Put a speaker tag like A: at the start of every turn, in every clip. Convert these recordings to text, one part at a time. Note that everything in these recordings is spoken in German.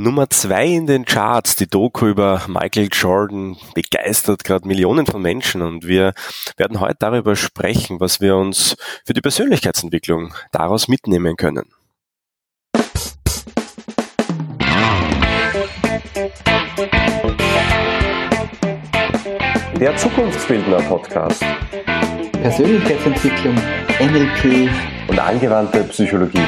A: Nummer zwei in den Charts, die Doku über Michael Jordan begeistert gerade Millionen von Menschen und wir werden heute darüber sprechen, was wir uns für die Persönlichkeitsentwicklung daraus mitnehmen können.
B: Der Zukunftsbildner Podcast.
C: Persönlichkeitsentwicklung, NLP
B: und angewandte Psychologie.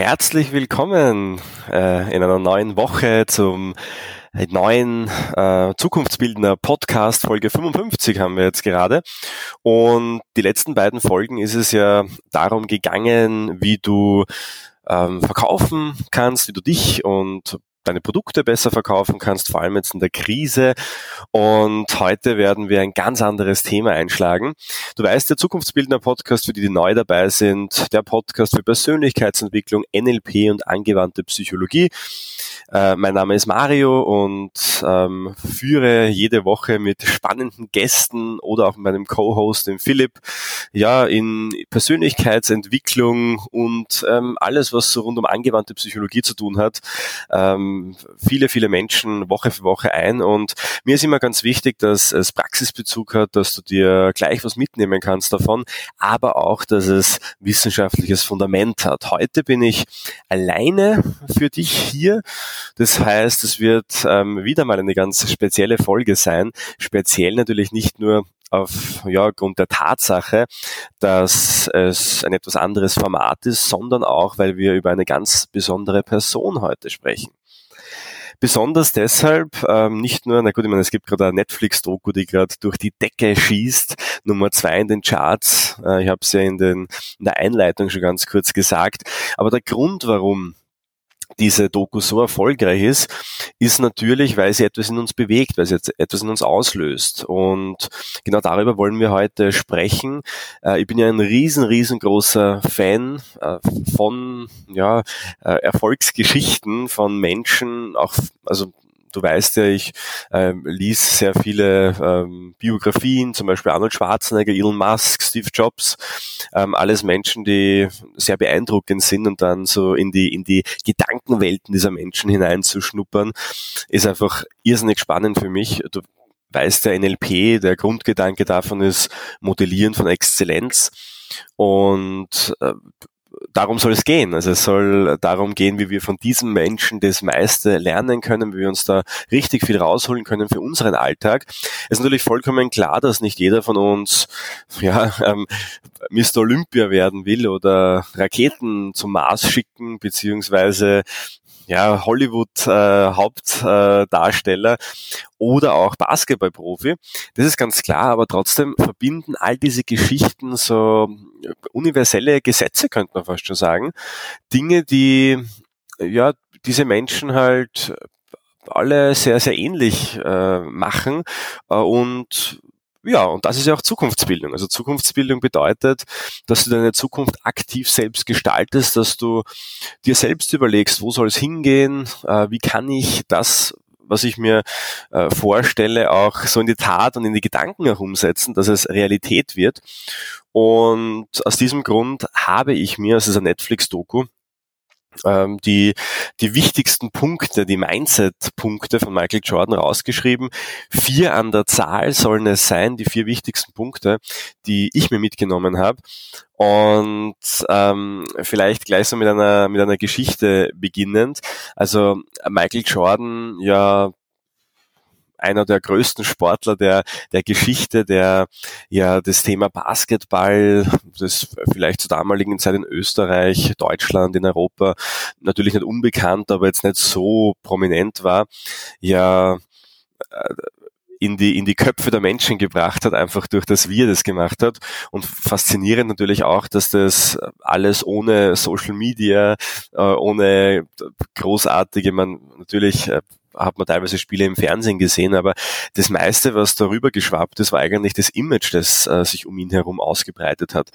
A: Herzlich willkommen äh, in einer neuen Woche zum neuen äh, Zukunftsbildner Podcast. Folge 55 haben wir jetzt gerade. Und die letzten beiden Folgen ist es ja darum gegangen, wie du ähm, verkaufen kannst, wie du dich und deine Produkte besser verkaufen kannst, vor allem jetzt in der Krise. Und heute werden wir ein ganz anderes Thema einschlagen. Du weißt, der Zukunftsbildner Podcast, für die, die neu dabei sind, der Podcast für Persönlichkeitsentwicklung, NLP und angewandte Psychologie. Äh, mein Name ist Mario und ähm, führe jede Woche mit spannenden Gästen oder auch mit meinem Co-Host, dem Philipp, ja, in Persönlichkeitsentwicklung und ähm, alles, was so rund um angewandte Psychologie zu tun hat. Ähm, viele, viele Menschen Woche für Woche ein und mir ist immer ganz wichtig, dass es Praxisbezug hat, dass du dir gleich was mitnehmen kannst davon, aber auch, dass es wissenschaftliches Fundament hat. Heute bin ich alleine für dich hier. Das heißt, es wird ähm, wieder mal eine ganz spezielle Folge sein. Speziell natürlich nicht nur auf ja, der Tatsache, dass es ein etwas anderes Format ist, sondern auch, weil wir über eine ganz besondere Person heute sprechen. Besonders deshalb, ähm, nicht nur, na gut, ich meine, es gibt gerade eine Netflix-Doku, die gerade durch die Decke schießt, Nummer zwei in den Charts. Äh, ich habe es ja in, den, in der Einleitung schon ganz kurz gesagt. Aber der Grund, warum diese Doku so erfolgreich ist, ist natürlich, weil sie etwas in uns bewegt, weil sie etwas in uns auslöst. Und genau darüber wollen wir heute sprechen. Äh, ich bin ja ein riesen, riesengroßer Fan äh, von ja, äh, Erfolgsgeschichten von Menschen, auch also du weißt ja, ich äh, lies sehr viele ähm, Biografien, zum Beispiel Arnold Schwarzenegger, Elon Musk, Steve Jobs, ähm, alles Menschen, die sehr beeindruckend sind und dann so in die, in die Gedankenwelten dieser Menschen hineinzuschnuppern, ist einfach irrsinnig spannend für mich. Du weißt der NLP, der Grundgedanke davon ist Modellieren von Exzellenz. Und äh, darum soll es gehen. Also es soll darum gehen, wie wir von diesem Menschen das meiste lernen können, wie wir uns da richtig viel rausholen können für unseren Alltag. Es ist natürlich vollkommen klar, dass nicht jeder von uns ja, ähm, Mr. Olympia werden will oder Raketen zum Mars schicken, beziehungsweise ja, Hollywood-Hauptdarsteller äh, oder auch Basketballprofi. Das ist ganz klar, aber trotzdem verbinden all diese Geschichten so universelle Gesetze, könnte man fast schon sagen. Dinge, die ja diese Menschen halt alle sehr, sehr ähnlich äh, machen äh, und ja, und das ist ja auch Zukunftsbildung. Also Zukunftsbildung bedeutet, dass du deine Zukunft aktiv selbst gestaltest, dass du dir selbst überlegst, wo soll es hingehen, äh, wie kann ich das, was ich mir äh, vorstelle, auch so in die Tat und in die Gedanken auch umsetzen, dass es Realität wird. Und aus diesem Grund habe ich mir, es ist ein Netflix-Doku, ähm, die, die wichtigsten Punkte, die Mindset-Punkte von Michael Jordan rausgeschrieben. Vier an der Zahl sollen es sein, die vier wichtigsten Punkte, die ich mir mitgenommen habe. Und ähm, vielleicht gleich so mit einer, mit einer Geschichte beginnend. Also Michael Jordan, ja, einer der größten Sportler der, der Geschichte, der ja das Thema Basketball, das vielleicht zur damaligen Zeit in Österreich, Deutschland, in Europa natürlich nicht unbekannt, aber jetzt nicht so prominent war, ja äh, in die, in die Köpfe der Menschen gebracht hat, einfach durch das, wie er das gemacht hat. Und faszinierend natürlich auch, dass das alles ohne Social Media, äh, ohne großartige, man natürlich äh, hat man teilweise Spiele im Fernsehen gesehen, aber das meiste, was darüber geschwappt ist, war eigentlich das Image, das äh, sich um ihn herum ausgebreitet hat.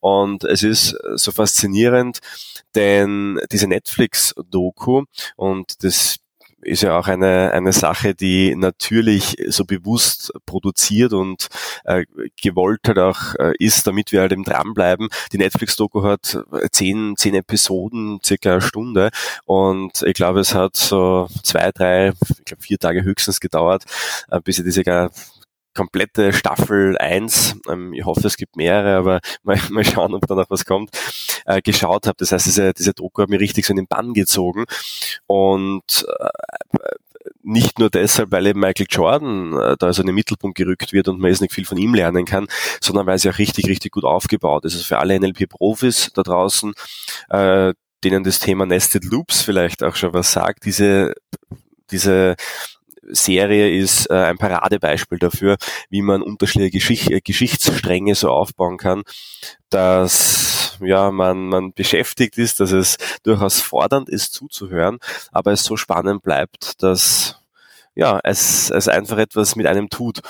A: Und es ist so faszinierend, denn diese Netflix-Doku und das ist ja auch eine, eine Sache, die natürlich so bewusst produziert und äh, gewollt halt auch äh, ist, damit wir halt eben dranbleiben. Die Netflix-Doku hat zehn, zehn Episoden, circa eine Stunde und ich glaube, es hat so zwei, drei, ich glaube vier Tage höchstens gedauert, äh, bis ich diese komplette Staffel 1, ähm, ich hoffe es gibt mehrere, aber mal, mal schauen, ob da noch was kommt, äh, geschaut habe. Das heißt, diese, diese Doku hat mir richtig so in den Bann gezogen und äh, nicht nur deshalb, weil eben Michael Jordan äh, da so in den Mittelpunkt gerückt wird und man jetzt nicht viel von ihm lernen kann, sondern weil sie auch richtig, richtig gut aufgebaut ist. Also für alle NLP-Profis da draußen, äh, denen das Thema Nested Loops vielleicht auch schon was sagt, diese diese Serie ist äh, ein Paradebeispiel dafür, wie man unterschiedliche Geschicht äh, Geschichtsstränge so aufbauen kann, dass ja man, man beschäftigt ist, dass es durchaus fordernd ist zuzuhören, aber es so spannend bleibt, dass ja, es, es einfach etwas mit einem tut.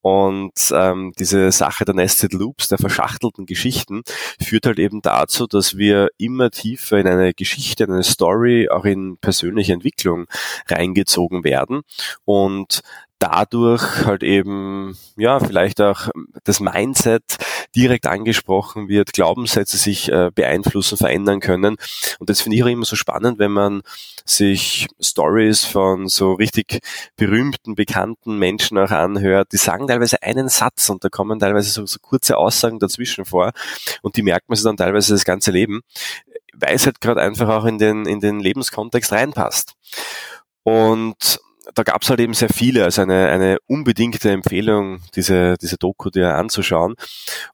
A: Und ähm, diese Sache der Nested Loops, der verschachtelten Geschichten, führt halt eben dazu, dass wir immer tiefer in eine Geschichte, in eine Story, auch in persönliche Entwicklung reingezogen werden. Und dadurch halt eben, ja, vielleicht auch das Mindset direkt angesprochen wird, Glaubenssätze sich äh, beeinflussen, verändern können. Und das finde ich auch immer so spannend, wenn man sich Stories von so richtig berühmten, bekannten Menschen auch anhört. Die sagen teilweise einen Satz und da kommen teilweise so, so kurze Aussagen dazwischen vor und die merkt man sich dann teilweise das ganze Leben, weil es halt gerade einfach auch in den, in den Lebenskontext reinpasst. Und da gab es halt eben sehr viele, also eine, eine unbedingte Empfehlung, diese, diese Doku dir anzuschauen.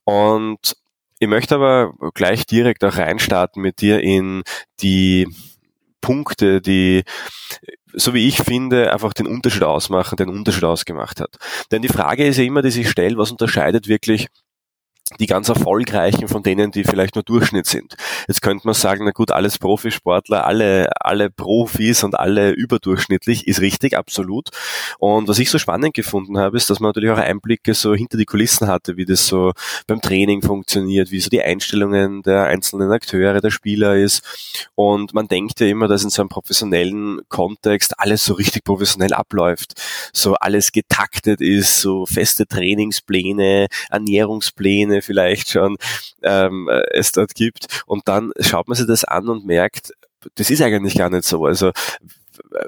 A: Und ich möchte aber gleich direkt auch reinstarten mit dir in die Punkte, die, so wie ich finde, einfach den Unterschied ausmachen, den Unterschied ausgemacht hat. Denn die Frage ist ja immer, die sich stellt, was unterscheidet wirklich die ganz erfolgreichen von denen, die vielleicht nur Durchschnitt sind. Jetzt könnte man sagen, na gut, alles Profisportler, alle, alle Profis und alle überdurchschnittlich, ist richtig, absolut. Und was ich so spannend gefunden habe, ist, dass man natürlich auch Einblicke so hinter die Kulissen hatte, wie das so beim Training funktioniert, wie so die Einstellungen der einzelnen Akteure, der Spieler ist. Und man denkt ja immer, dass in so einem professionellen Kontext alles so richtig professionell abläuft, so alles getaktet ist, so feste Trainingspläne, Ernährungspläne, vielleicht schon ähm, es dort gibt. Und dann schaut man sich das an und merkt, das ist eigentlich gar nicht so. Also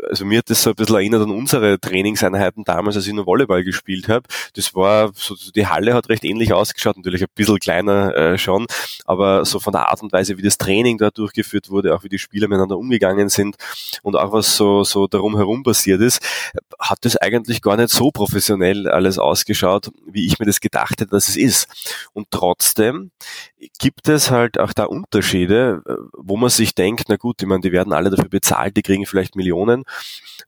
A: also mir hat das so ein bisschen erinnert an unsere Trainingseinheiten damals, als ich nur Volleyball gespielt habe. Das war so, die Halle hat recht ähnlich ausgeschaut, natürlich ein bisschen kleiner äh, schon, aber so von der Art und Weise, wie das Training da durchgeführt wurde, auch wie die Spieler miteinander umgegangen sind und auch was so, so darum herum passiert ist, hat das eigentlich gar nicht so professionell alles ausgeschaut, wie ich mir das gedacht hätte, dass es ist. Und trotzdem gibt es halt auch da Unterschiede, wo man sich denkt, na gut, ich meine, die werden alle dafür bezahlt, die kriegen vielleicht Millionen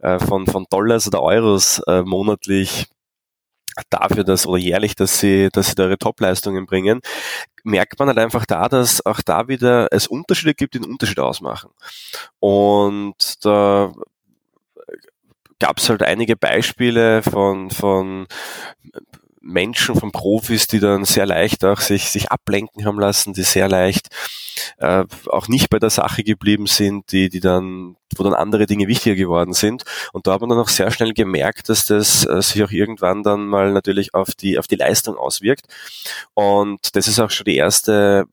A: äh, von, von Dollars oder Euros äh, monatlich dafür, dass oder jährlich, dass sie, dass sie da ihre Topleistungen bringen, merkt man halt einfach da, dass auch da wieder es Unterschiede gibt, die einen Unterschied ausmachen. Und da gab es halt einige Beispiele von, von Menschen, von Profis, die dann sehr leicht auch sich, sich ablenken haben lassen, die sehr leicht äh, auch nicht bei der Sache geblieben sind, die, die dann, wo dann andere Dinge wichtiger geworden sind. Und da hat man dann auch sehr schnell gemerkt, dass das äh, sich auch irgendwann dann mal natürlich auf die, auf die Leistung auswirkt. Und das ist auch schon die erste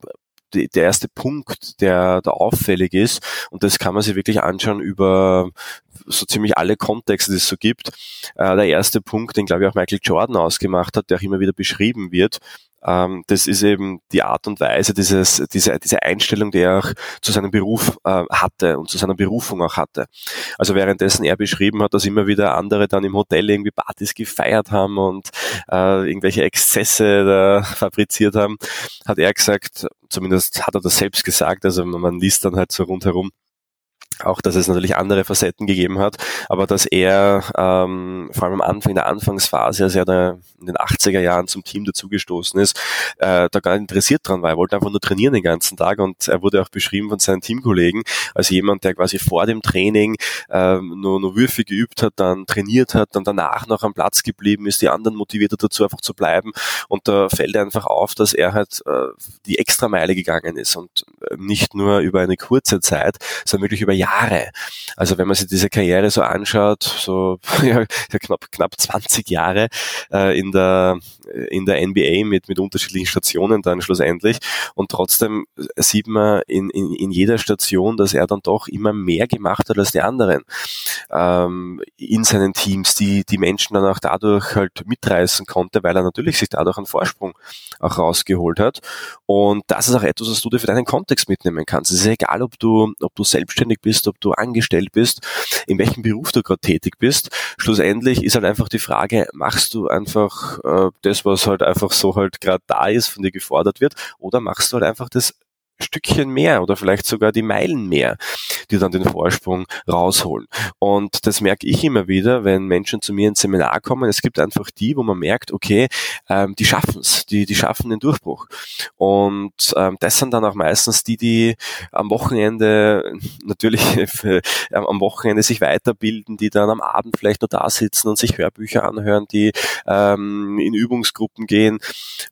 A: die, der erste Punkt, der da auffällig ist, und das kann man sich wirklich anschauen über so ziemlich alle Kontexte, die es so gibt. Äh, der erste Punkt, den glaube ich auch Michael Jordan ausgemacht hat, der auch immer wieder beschrieben wird, ähm, das ist eben die Art und Weise, dieses, diese, diese Einstellung, die er auch zu seinem Beruf äh, hatte und zu seiner Berufung auch hatte. Also währenddessen er beschrieben hat, dass immer wieder andere dann im Hotel irgendwie Partys gefeiert haben und äh, irgendwelche Exzesse da fabriziert haben, hat er gesagt, zumindest hat er das selbst gesagt, also man liest dann halt so rundherum, auch, dass es natürlich andere Facetten gegeben hat, aber dass er ähm, vor allem am Anfang, in der Anfangsphase, als er da in den 80er Jahren zum Team dazugestoßen ist, äh, da gar nicht interessiert dran war. Er wollte einfach nur trainieren den ganzen Tag und er wurde auch beschrieben von seinen Teamkollegen als jemand, der quasi vor dem Training ähm, nur, nur Würfe geübt hat, dann trainiert hat, dann danach noch am Platz geblieben ist, die anderen motiviert hat dazu einfach zu bleiben und da fällt einfach auf, dass er halt äh, die Extrameile gegangen ist und äh, nicht nur über eine kurze Zeit, sondern wirklich über Jahre Jahre. Also wenn man sich diese Karriere so anschaut, so ja, knapp, knapp 20 Jahre äh, in der in der NBA mit, mit unterschiedlichen Stationen dann schlussendlich. Und trotzdem sieht man in, in, in jeder Station, dass er dann doch immer mehr gemacht hat als die anderen ähm, in seinen Teams, die die Menschen dann auch dadurch halt mitreißen konnte, weil er natürlich sich dadurch einen Vorsprung auch rausgeholt hat. Und das ist auch etwas, was du dir für deinen Kontext mitnehmen kannst. Es ist egal, ob du, ob du selbstständig bist, ob du angestellt bist, in welchem Beruf du gerade tätig bist. Schlussendlich ist halt einfach die Frage, machst du einfach äh, das, was halt einfach so halt gerade da ist, von dir gefordert wird, oder machst du halt einfach das Stückchen mehr oder vielleicht sogar die Meilen mehr, die dann den Vorsprung rausholen. Und das merke ich immer wieder, wenn Menschen zu mir ins Seminar kommen. Es gibt einfach die, wo man merkt, okay, ähm, die schaffen es, die, die schaffen den Durchbruch. Und ähm, das sind dann auch meistens die, die am Wochenende natürlich äh, am Wochenende sich weiterbilden, die dann am Abend vielleicht nur da sitzen und sich Hörbücher anhören, die ähm, in Übungsgruppen gehen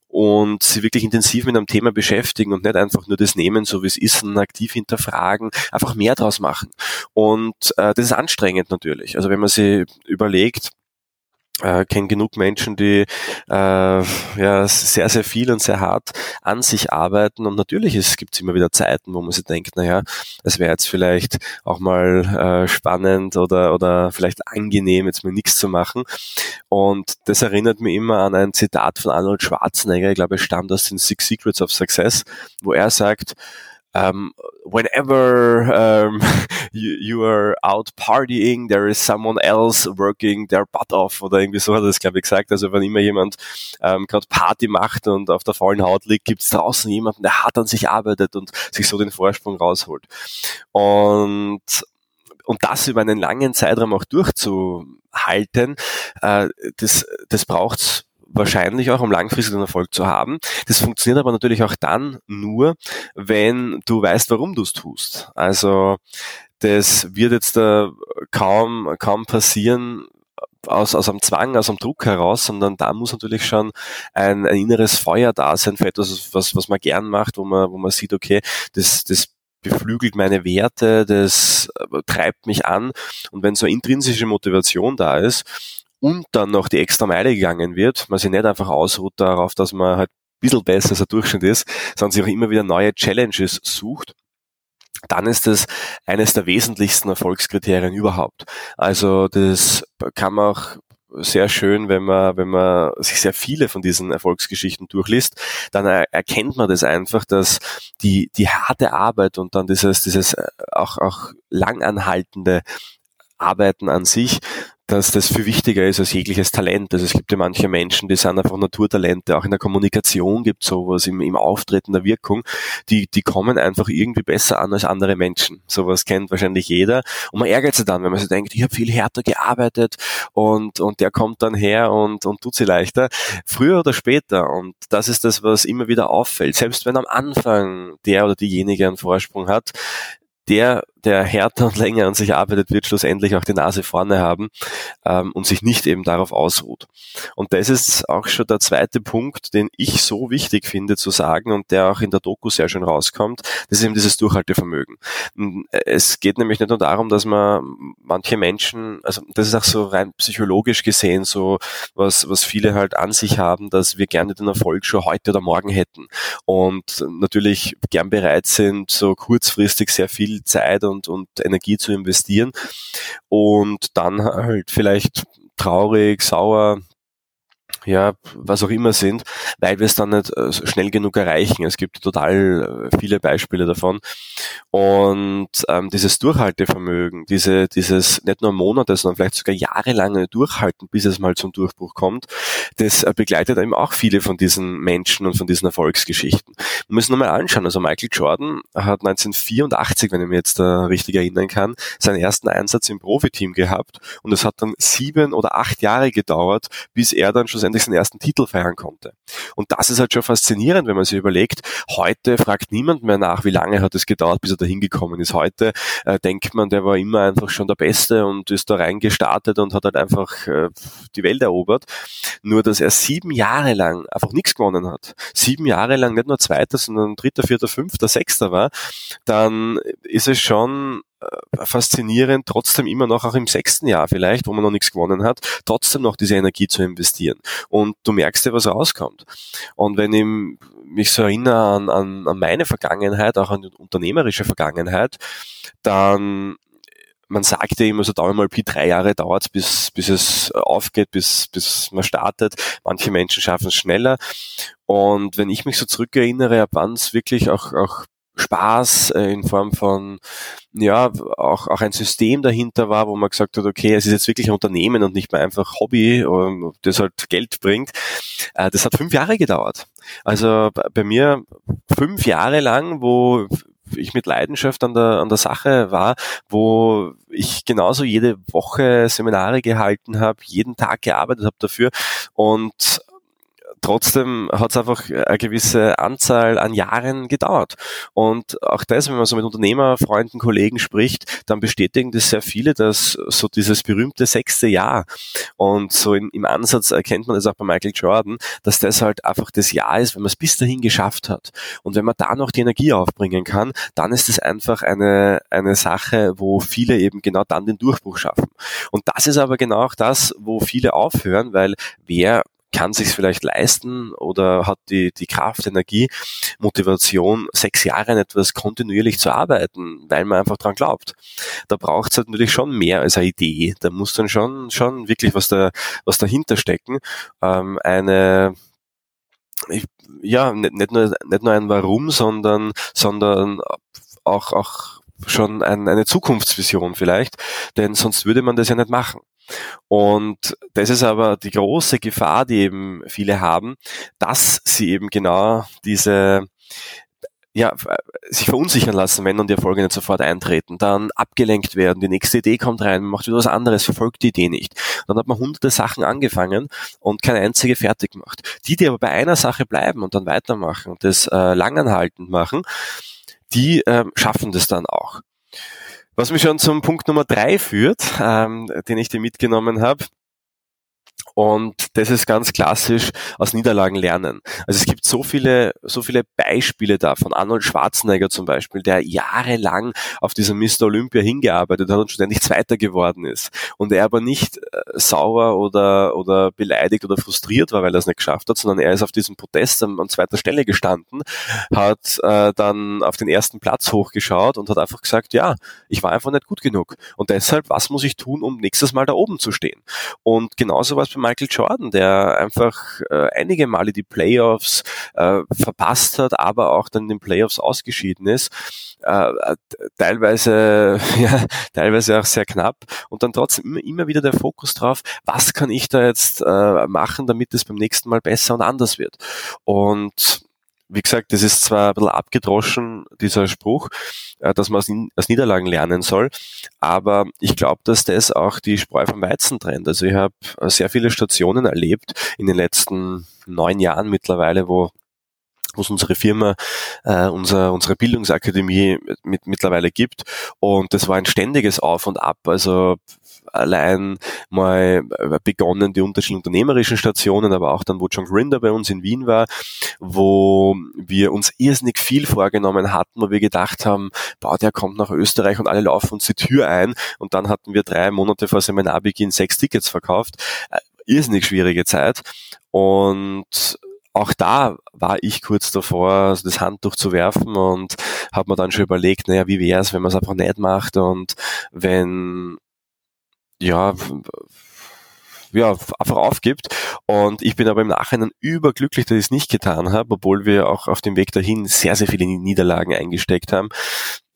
A: und sie wirklich intensiv mit einem Thema beschäftigen und nicht einfach nur das nehmen, so wie es ist, und aktiv hinterfragen, einfach mehr draus machen. Und äh, das ist anstrengend natürlich. Also wenn man sich überlegt, äh, kenne genug Menschen, die äh, ja sehr, sehr viel und sehr hart an sich arbeiten. Und natürlich gibt es immer wieder Zeiten, wo man sich denkt, naja, es wäre jetzt vielleicht auch mal äh, spannend oder, oder vielleicht angenehm, jetzt mal nichts zu machen. Und das erinnert mich immer an ein Zitat von Arnold Schwarzenegger, ich glaube, es stammt aus den Six Secrets of Success, wo er sagt, um, whenever um, you, you are out partying, there is someone else working their butt off oder irgendwie so hat er das, glaube ich, gesagt. Also wenn immer jemand ähm, gerade Party macht und auf der faulen Haut liegt, gibt es draußen jemanden, der hart an sich arbeitet und sich so den Vorsprung rausholt. Und und das über einen langen Zeitraum auch durchzuhalten, äh, das, das braucht's wahrscheinlich auch, um langfristigen Erfolg zu haben. Das funktioniert aber natürlich auch dann nur, wenn du weißt, warum du es tust. Also das wird jetzt da kaum, kaum passieren, aus, aus einem Zwang, aus einem Druck heraus, sondern da muss natürlich schon ein, ein inneres Feuer da sein für etwas, was, was man gern macht, wo man, wo man sieht, okay, das, das beflügelt meine Werte, das treibt mich an. Und wenn so intrinsische Motivation da ist, und dann noch die extra Meile gegangen wird, man sich nicht einfach ausruht darauf, dass man halt ein bisschen besser als der Durchschnitt ist, sondern sich auch immer wieder neue Challenges sucht, dann ist das eines der wesentlichsten Erfolgskriterien überhaupt. Also das kann man auch sehr schön, wenn man, wenn man sich sehr viele von diesen Erfolgsgeschichten durchliest, dann erkennt man das einfach, dass die, die harte Arbeit und dann dieses, dieses äh, auch, auch langanhaltende Arbeiten an sich dass das viel wichtiger ist als jegliches Talent. Also es gibt ja manche Menschen, die sind einfach Naturtalente, auch in der Kommunikation gibt es sowas, im, im Auftreten der Wirkung, die, die kommen einfach irgendwie besser an als andere Menschen. Sowas kennt wahrscheinlich jeder. Und man ärgert sich dann, wenn man sich denkt, ich habe viel härter gearbeitet und, und der kommt dann her und, und tut sie leichter. Früher oder später, und das ist das, was immer wieder auffällt, selbst wenn am Anfang der oder diejenige einen Vorsprung hat, der der härter und länger an sich arbeitet, wird schlussendlich auch die Nase vorne haben ähm, und sich nicht eben darauf ausruht. Und das ist auch schon der zweite Punkt, den ich so wichtig finde zu sagen und der auch in der Doku sehr schön rauskommt, das ist eben dieses Durchhaltevermögen. Es geht nämlich nicht nur darum, dass man manche Menschen, also das ist auch so rein psychologisch gesehen so, was, was viele halt an sich haben, dass wir gerne den Erfolg schon heute oder morgen hätten und natürlich gern bereit sind, so kurzfristig sehr viel Zeit und, und Energie zu investieren. Und dann halt vielleicht traurig, sauer, ja, was auch immer sind, weil wir es dann nicht äh, schnell genug erreichen. Es gibt total äh, viele Beispiele davon. Und ähm, dieses Durchhaltevermögen, diese, dieses nicht nur Monate, sondern vielleicht sogar jahrelange Durchhalten, bis es mal zum Durchbruch kommt, das äh, begleitet eben auch viele von diesen Menschen und von diesen Erfolgsgeschichten. Wir müssen nochmal anschauen. Also Michael Jordan hat 1984, wenn ich mich jetzt da richtig erinnern kann, seinen ersten Einsatz im Profiteam gehabt und es hat dann sieben oder acht Jahre gedauert, bis er dann schlussendlich seinen ersten Titel feiern konnte. Und das ist halt schon faszinierend, wenn man sich überlegt, heute fragt niemand mehr nach, wie lange hat es gedauert, bis er da hingekommen ist. Heute äh, denkt man, der war immer einfach schon der Beste und ist da reingestartet und hat halt einfach äh, die Welt erobert. Nur, dass er sieben Jahre lang einfach nichts gewonnen hat. Sieben Jahre lang nicht nur Zweiter, sondern Dritter, Vierter, Fünfter, Sechster war, dann ist es schon faszinierend, trotzdem immer noch auch im sechsten Jahr vielleicht, wo man noch nichts gewonnen hat, trotzdem noch diese Energie zu investieren. Und du merkst ja, was rauskommt. Und wenn ich mich so erinnere an, an, an meine Vergangenheit, auch an die unternehmerische Vergangenheit, dann man sagt ja immer so dauert mal Pi drei Jahre dauert bis, bis es aufgeht, bis, bis man startet. Manche Menschen schaffen es schneller. Und wenn ich mich so zurückerinnere, ab wann es wirklich auch, auch Spaß äh, in Form von, ja, auch, auch ein System dahinter war, wo man gesagt hat, okay, es ist jetzt wirklich ein Unternehmen und nicht mehr einfach Hobby, ähm, das halt Geld bringt. Äh, das hat fünf Jahre gedauert. Also bei mir fünf Jahre lang, wo ich mit Leidenschaft an der, an der Sache war, wo ich genauso jede Woche Seminare gehalten habe, jeden Tag gearbeitet habe dafür und trotzdem hat es einfach eine gewisse Anzahl an Jahren gedauert. Und auch das, wenn man so mit Unternehmerfreunden, Kollegen spricht, dann bestätigen das sehr viele, dass so dieses berühmte sechste Jahr und so in, im Ansatz erkennt man das auch bei Michael Jordan, dass das halt einfach das Jahr ist, wenn man es bis dahin geschafft hat. Und wenn man da noch die Energie aufbringen kann, dann ist es einfach eine, eine Sache, wo viele eben genau dann den Durchbruch schaffen. Und das ist aber genau auch das, wo viele aufhören, weil wer kann sich vielleicht leisten oder hat die, die Kraft, Energie, Motivation, sechs Jahre an etwas kontinuierlich zu arbeiten, weil man einfach dran glaubt. Da braucht es halt natürlich schon mehr als eine Idee. Da muss dann schon, schon wirklich was, da, was dahinter stecken. Ähm, eine, ich, ja, nicht, nicht, nur, nicht nur ein Warum, sondern, sondern auch, auch schon ein, eine Zukunftsvision vielleicht, denn sonst würde man das ja nicht machen. Und das ist aber die große Gefahr, die eben viele haben, dass sie eben genau diese ja, sich verunsichern lassen, wenn dann die Erfolge nicht sofort eintreten, dann abgelenkt werden, die nächste Idee kommt rein, man macht wieder was anderes, verfolgt die Idee nicht. Dann hat man hunderte Sachen angefangen und keine einzige fertig gemacht. Die, die aber bei einer Sache bleiben und dann weitermachen und das äh, langanhaltend machen, die äh, schaffen das dann auch. Was mich schon zum Punkt Nummer drei führt, ähm, den ich dir mitgenommen habe, und das ist ganz klassisch aus Niederlagen lernen. Also es gibt so viele, so viele Beispiele da von Arnold Schwarzenegger zum Beispiel, der jahrelang auf dieser Mr. Olympia hingearbeitet hat und ständig Zweiter geworden ist. Und er aber nicht äh, sauer oder, oder beleidigt oder frustriert war, weil er es nicht geschafft hat, sondern er ist auf diesem Podest an, an zweiter Stelle gestanden, hat äh, dann auf den ersten Platz hochgeschaut und hat einfach gesagt, ja, ich war einfach nicht gut genug. Und deshalb, was muss ich tun, um nächstes Mal da oben zu stehen? Und genauso was bei Michael Jordan, der einfach äh, einige Male die Playoffs äh, verpasst hat, aber auch dann in den Playoffs ausgeschieden ist. Äh, teilweise, ja, teilweise auch sehr knapp und dann trotzdem immer, wieder der Fokus drauf, was kann ich da jetzt äh, machen, damit es beim nächsten Mal besser und anders wird. Und wie gesagt, das ist zwar ein bisschen abgedroschen, dieser Spruch, äh, dass man aus, Niederlagen lernen soll, aber ich glaube, dass das auch die Spreu vom Weizen trennt. Also ich habe sehr viele Stationen erlebt in den letzten neun Jahren mittlerweile, wo es unsere Firma, äh, unser, unsere Bildungsakademie mit, mittlerweile gibt. Und das war ein ständiges Auf und Ab. Also allein mal begonnen die unterschiedlichen unternehmerischen Stationen, aber auch dann, wo John Grinder bei uns in Wien war, wo wir uns irrsinnig viel vorgenommen hatten, wo wir gedacht haben, boah, der kommt nach Österreich und alle laufen uns die Tür ein. Und dann hatten wir drei Monate vor Seminarbeginn sechs Tickets verkauft. Äh, irrsinnig schwierige Zeit. Und auch da war ich kurz davor, das Handtuch zu werfen und habe mir dann schon überlegt, naja, wie wäre es, wenn man es einfach nicht macht? Und wenn ja, ja, einfach aufgibt. Und ich bin aber im Nachhinein überglücklich, dass ich es nicht getan habe, obwohl wir auch auf dem Weg dahin sehr, sehr viele Niederlagen eingesteckt haben.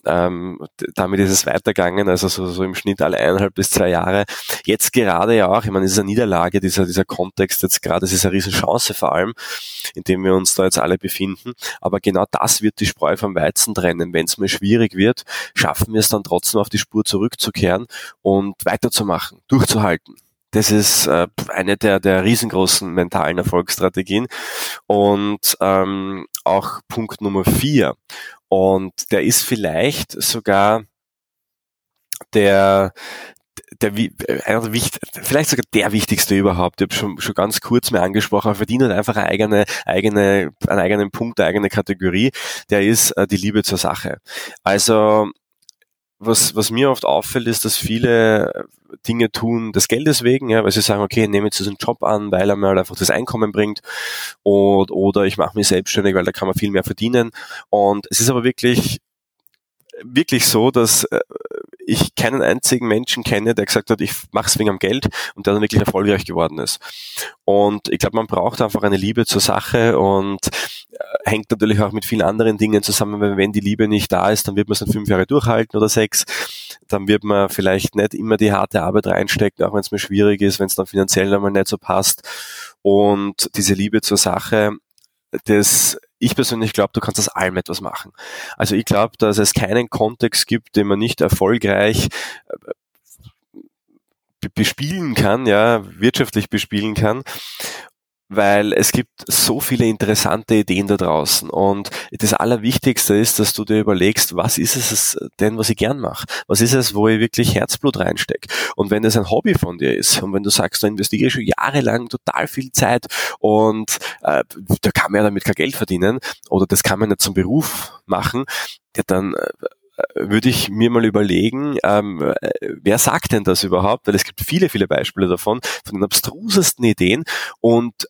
A: Ähm, damit ist es weitergegangen, also so, so im Schnitt alle eineinhalb bis zwei Jahre. Jetzt gerade ja auch, ich meine, es ist eine Niederlage, dieser, dieser Kontext jetzt gerade, es ist eine Riesenchance vor allem, in dem wir uns da jetzt alle befinden. Aber genau das wird die Spreu vom Weizen trennen. Wenn es mal schwierig wird, schaffen wir es dann trotzdem auf die Spur zurückzukehren und weiterzumachen, durchzuhalten. das ist äh, eine der, der riesengroßen mentalen Erfolgsstrategien. Und ähm, auch Punkt Nummer vier. Und der ist vielleicht sogar der, der, einer der vielleicht sogar der wichtigste überhaupt. Ich habe schon, schon ganz kurz mal angesprochen, verdient halt einfach eine eigene, eigene, einen eigenen Punkt, eine eigene Kategorie. Der ist äh, die Liebe zur Sache. Also was, was mir oft auffällt, ist, dass viele Dinge tun des Geldes wegen, ja, weil sie sagen, okay, ich nehme jetzt diesen Job an, weil er mir halt einfach das Einkommen bringt und, oder ich mache mich selbstständig, weil da kann man viel mehr verdienen. Und es ist aber wirklich wirklich so, dass äh, ich keinen einzigen Menschen kenne, der gesagt hat, ich mache es wegen am Geld und der dann wirklich erfolgreich geworden ist. Und ich glaube, man braucht einfach eine Liebe zur Sache und äh, hängt natürlich auch mit vielen anderen Dingen zusammen, weil wenn die Liebe nicht da ist, dann wird man es dann fünf Jahre durchhalten oder sechs. Dann wird man vielleicht nicht immer die harte Arbeit reinstecken, auch wenn es mir schwierig ist, wenn es dann finanziell einmal nicht so passt. Und diese Liebe zur Sache, das ich persönlich glaube, du kannst aus allem etwas machen. Also ich glaube, dass es keinen Kontext gibt, den man nicht erfolgreich äh, bespielen kann, ja, wirtschaftlich bespielen kann weil es gibt so viele interessante Ideen da draußen und das Allerwichtigste ist, dass du dir überlegst, was ist es denn, was ich gern mache? Was ist es, wo ich wirklich Herzblut reinstecke? Und wenn das ein Hobby von dir ist und wenn du sagst, du investierst schon jahrelang total viel Zeit und äh, da kann man ja damit kein Geld verdienen oder das kann man nicht zum Beruf machen, ja, dann äh, würde ich mir mal überlegen, ähm, äh, wer sagt denn das überhaupt? Weil es gibt viele, viele Beispiele davon, von den abstrusesten Ideen und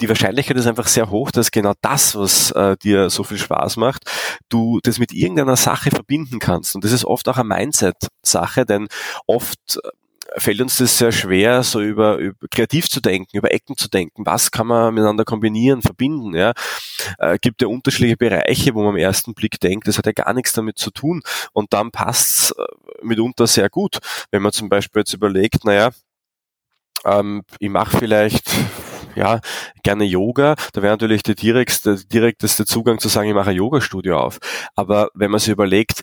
A: die Wahrscheinlichkeit ist einfach sehr hoch, dass genau das, was äh, dir so viel Spaß macht, du das mit irgendeiner Sache verbinden kannst. Und das ist oft auch eine Mindset-Sache, denn oft äh, fällt uns das sehr schwer, so über, über kreativ zu denken, über Ecken zu denken. Was kann man miteinander kombinieren, verbinden? Ja, äh, gibt ja unterschiedliche Bereiche, wo man am ersten Blick denkt, das hat ja gar nichts damit zu tun. Und dann passt äh, mitunter sehr gut, wenn man zum Beispiel jetzt überlegt, naja, ähm, ich mache vielleicht ja, gerne Yoga, da wäre natürlich der direkteste, direkteste Zugang zu sagen, ich mache ein Yoga-Studio auf. Aber wenn man sich überlegt,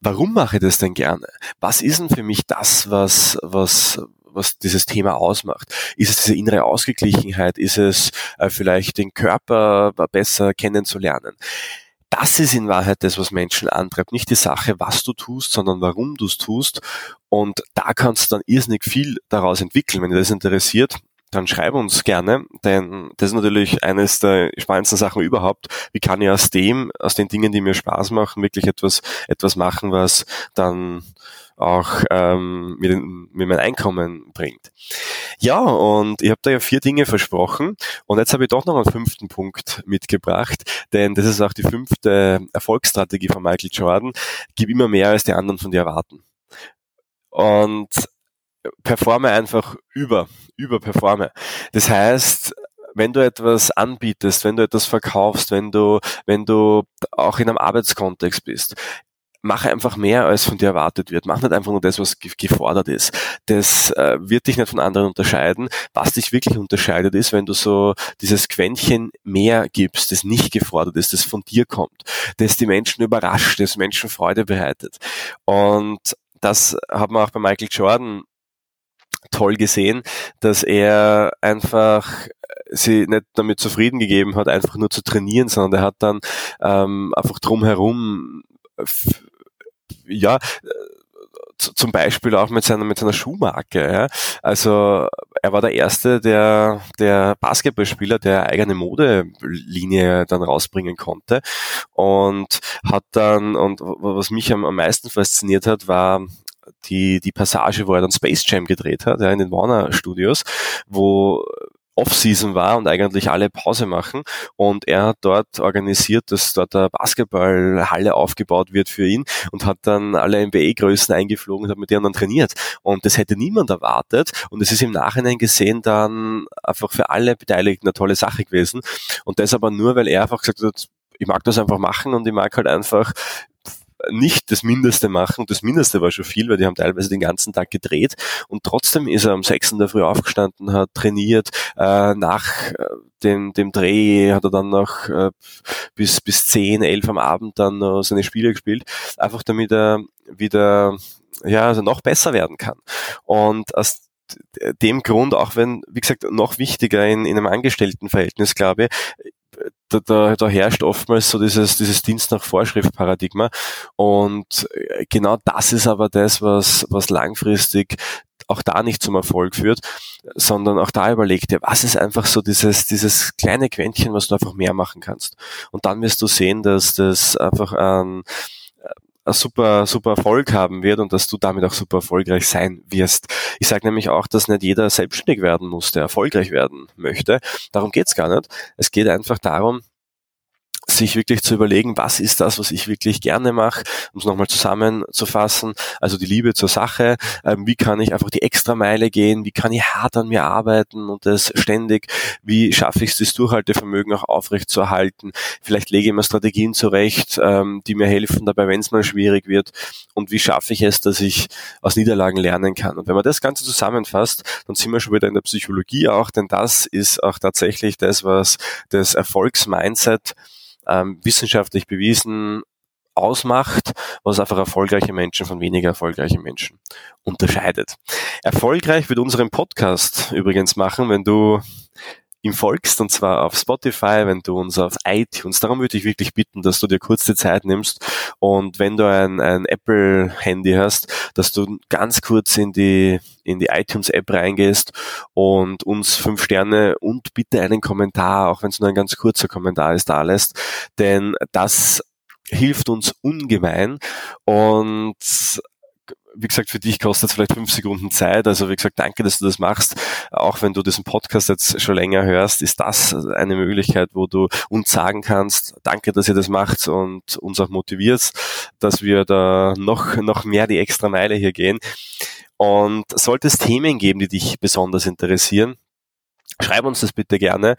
A: warum mache ich das denn gerne? Was ist denn für mich das, was, was, was dieses Thema ausmacht. Ist es diese innere Ausgeglichenheit? Ist es äh, vielleicht den Körper besser kennenzulernen? Das ist in Wahrheit das, was Menschen antreibt. Nicht die Sache, was du tust, sondern warum du es tust. Und da kannst du dann irrsinnig viel daraus entwickeln. Wenn dir das interessiert, dann schreib uns gerne, denn das ist natürlich eines der spannendsten Sachen überhaupt. Wie kann ich aus dem, aus den Dingen, die mir Spaß machen, wirklich etwas, etwas machen, was dann auch ähm, mir, den, mir mein Einkommen bringt. Ja, und ich habe da ja vier Dinge versprochen und jetzt habe ich doch noch einen fünften Punkt mitgebracht, denn das ist auch die fünfte Erfolgsstrategie von Michael Jordan. Gib immer mehr, als die anderen von dir erwarten. Und performe einfach über, überperforme. Das heißt, wenn du etwas anbietest, wenn du etwas verkaufst, wenn du, wenn du auch in einem Arbeitskontext bist, mach einfach mehr, als von dir erwartet wird. Mach nicht einfach nur das, was gefordert ist. Das äh, wird dich nicht von anderen unterscheiden. Was dich wirklich unterscheidet, ist, wenn du so dieses Quäntchen mehr gibst, das nicht gefordert ist, das von dir kommt, das die Menschen überrascht, das Menschen Freude bereitet. Und das hat man auch bei Michael Jordan toll gesehen, dass er einfach sie nicht damit zufrieden gegeben hat, einfach nur zu trainieren, sondern er hat dann ähm, einfach drumherum ja zum Beispiel auch mit seiner mit seiner Schuhmarke. Ja. Also er war der erste, der der Basketballspieler, der eigene Modelinie dann rausbringen konnte und hat dann und was mich am, am meisten fasziniert hat, war die, die Passage, wo er dann Space Jam gedreht hat, ja, in den Warner Studios, wo Off-Season war und eigentlich alle Pause machen. Und er hat dort organisiert, dass dort eine Basketballhalle aufgebaut wird für ihn und hat dann alle NBA-Größen eingeflogen und hat mit denen dann trainiert. Und das hätte niemand erwartet. Und es ist im Nachhinein gesehen dann einfach für alle Beteiligten eine tolle Sache gewesen. Und das aber nur, weil er einfach gesagt hat, ich mag das einfach machen und ich mag halt einfach nicht das Mindeste machen. Das Mindeste war schon viel, weil die haben teilweise den ganzen Tag gedreht und trotzdem ist er sechs in der Früh aufgestanden, hat trainiert. Äh, nach äh, dem, dem Dreh hat er dann noch äh, bis, bis zehn, elf am Abend dann noch seine Spiele gespielt, einfach damit er wieder ja, also noch besser werden kann. Und aus dem Grund, auch wenn, wie gesagt, noch wichtiger in, in einem Angestelltenverhältnis, glaube ich, da, da, da herrscht oftmals so dieses, dieses Dienst nach Vorschrift-Paradigma. Und äh, genau das ist aber das, was, was langfristig auch da nicht zum Erfolg führt, sondern auch da überlegt dir, was ist einfach so dieses, dieses kleine Quäntchen, was du einfach mehr machen kannst. Und dann wirst du sehen, dass das einfach ein, ein super, super Erfolg haben wird und dass du damit auch super erfolgreich sein wirst. Ich sage nämlich auch, dass nicht jeder selbstständig werden muss, der erfolgreich werden möchte. Darum geht's gar nicht. Es geht einfach darum, sich wirklich zu überlegen, was ist das, was ich wirklich gerne mache, um es nochmal zusammenzufassen, also die Liebe zur Sache, ähm, wie kann ich einfach die extra Meile gehen, wie kann ich hart an mir arbeiten und das ständig, wie schaffe ich es, das Durchhaltevermögen auch aufrecht zu erhalten, vielleicht lege ich mir Strategien zurecht, ähm, die mir helfen dabei, wenn es mal schwierig wird. Und wie schaffe ich es, dass ich aus Niederlagen lernen kann. Und wenn man das Ganze zusammenfasst, dann sind wir schon wieder in der Psychologie auch, denn das ist auch tatsächlich das, was das Erfolgsmindset ähm, wissenschaftlich bewiesen ausmacht, was einfach erfolgreiche Menschen von weniger erfolgreichen Menschen unterscheidet. Erfolgreich wird unseren Podcast übrigens machen, wenn du ihm folgst, und zwar auf Spotify, wenn du uns auf iTunes. Darum würde ich wirklich bitten, dass du dir kurz die Zeit nimmst und wenn du ein, ein Apple-Handy hast, dass du ganz kurz in die, in die iTunes-App reingehst und uns fünf Sterne und bitte einen Kommentar, auch wenn es nur ein ganz kurzer Kommentar ist, da lässt, denn das hilft uns ungemein und wie gesagt, für dich kostet es vielleicht fünf Sekunden Zeit. Also wie gesagt, danke, dass du das machst. Auch wenn du diesen Podcast jetzt schon länger hörst, ist das eine Möglichkeit, wo du uns sagen kannst, danke, dass ihr das macht und uns auch motiviert, dass wir da noch, noch mehr die extra Meile hier gehen. Und sollte es Themen geben, die dich besonders interessieren, Schreib uns das bitte gerne,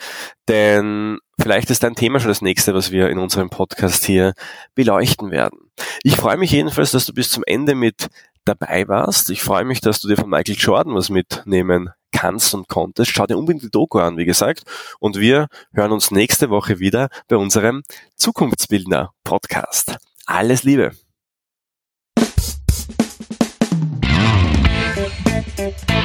A: denn vielleicht ist dein Thema schon das nächste, was wir in unserem Podcast hier beleuchten werden. Ich freue mich jedenfalls, dass du bis zum Ende mit dabei warst. Ich freue mich, dass du dir von Michael Jordan was mitnehmen kannst und konntest. Schau dir unbedingt die Doku an, wie gesagt. Und wir hören uns nächste Woche wieder bei unserem Zukunftsbildner Podcast. Alles Liebe. Thank you.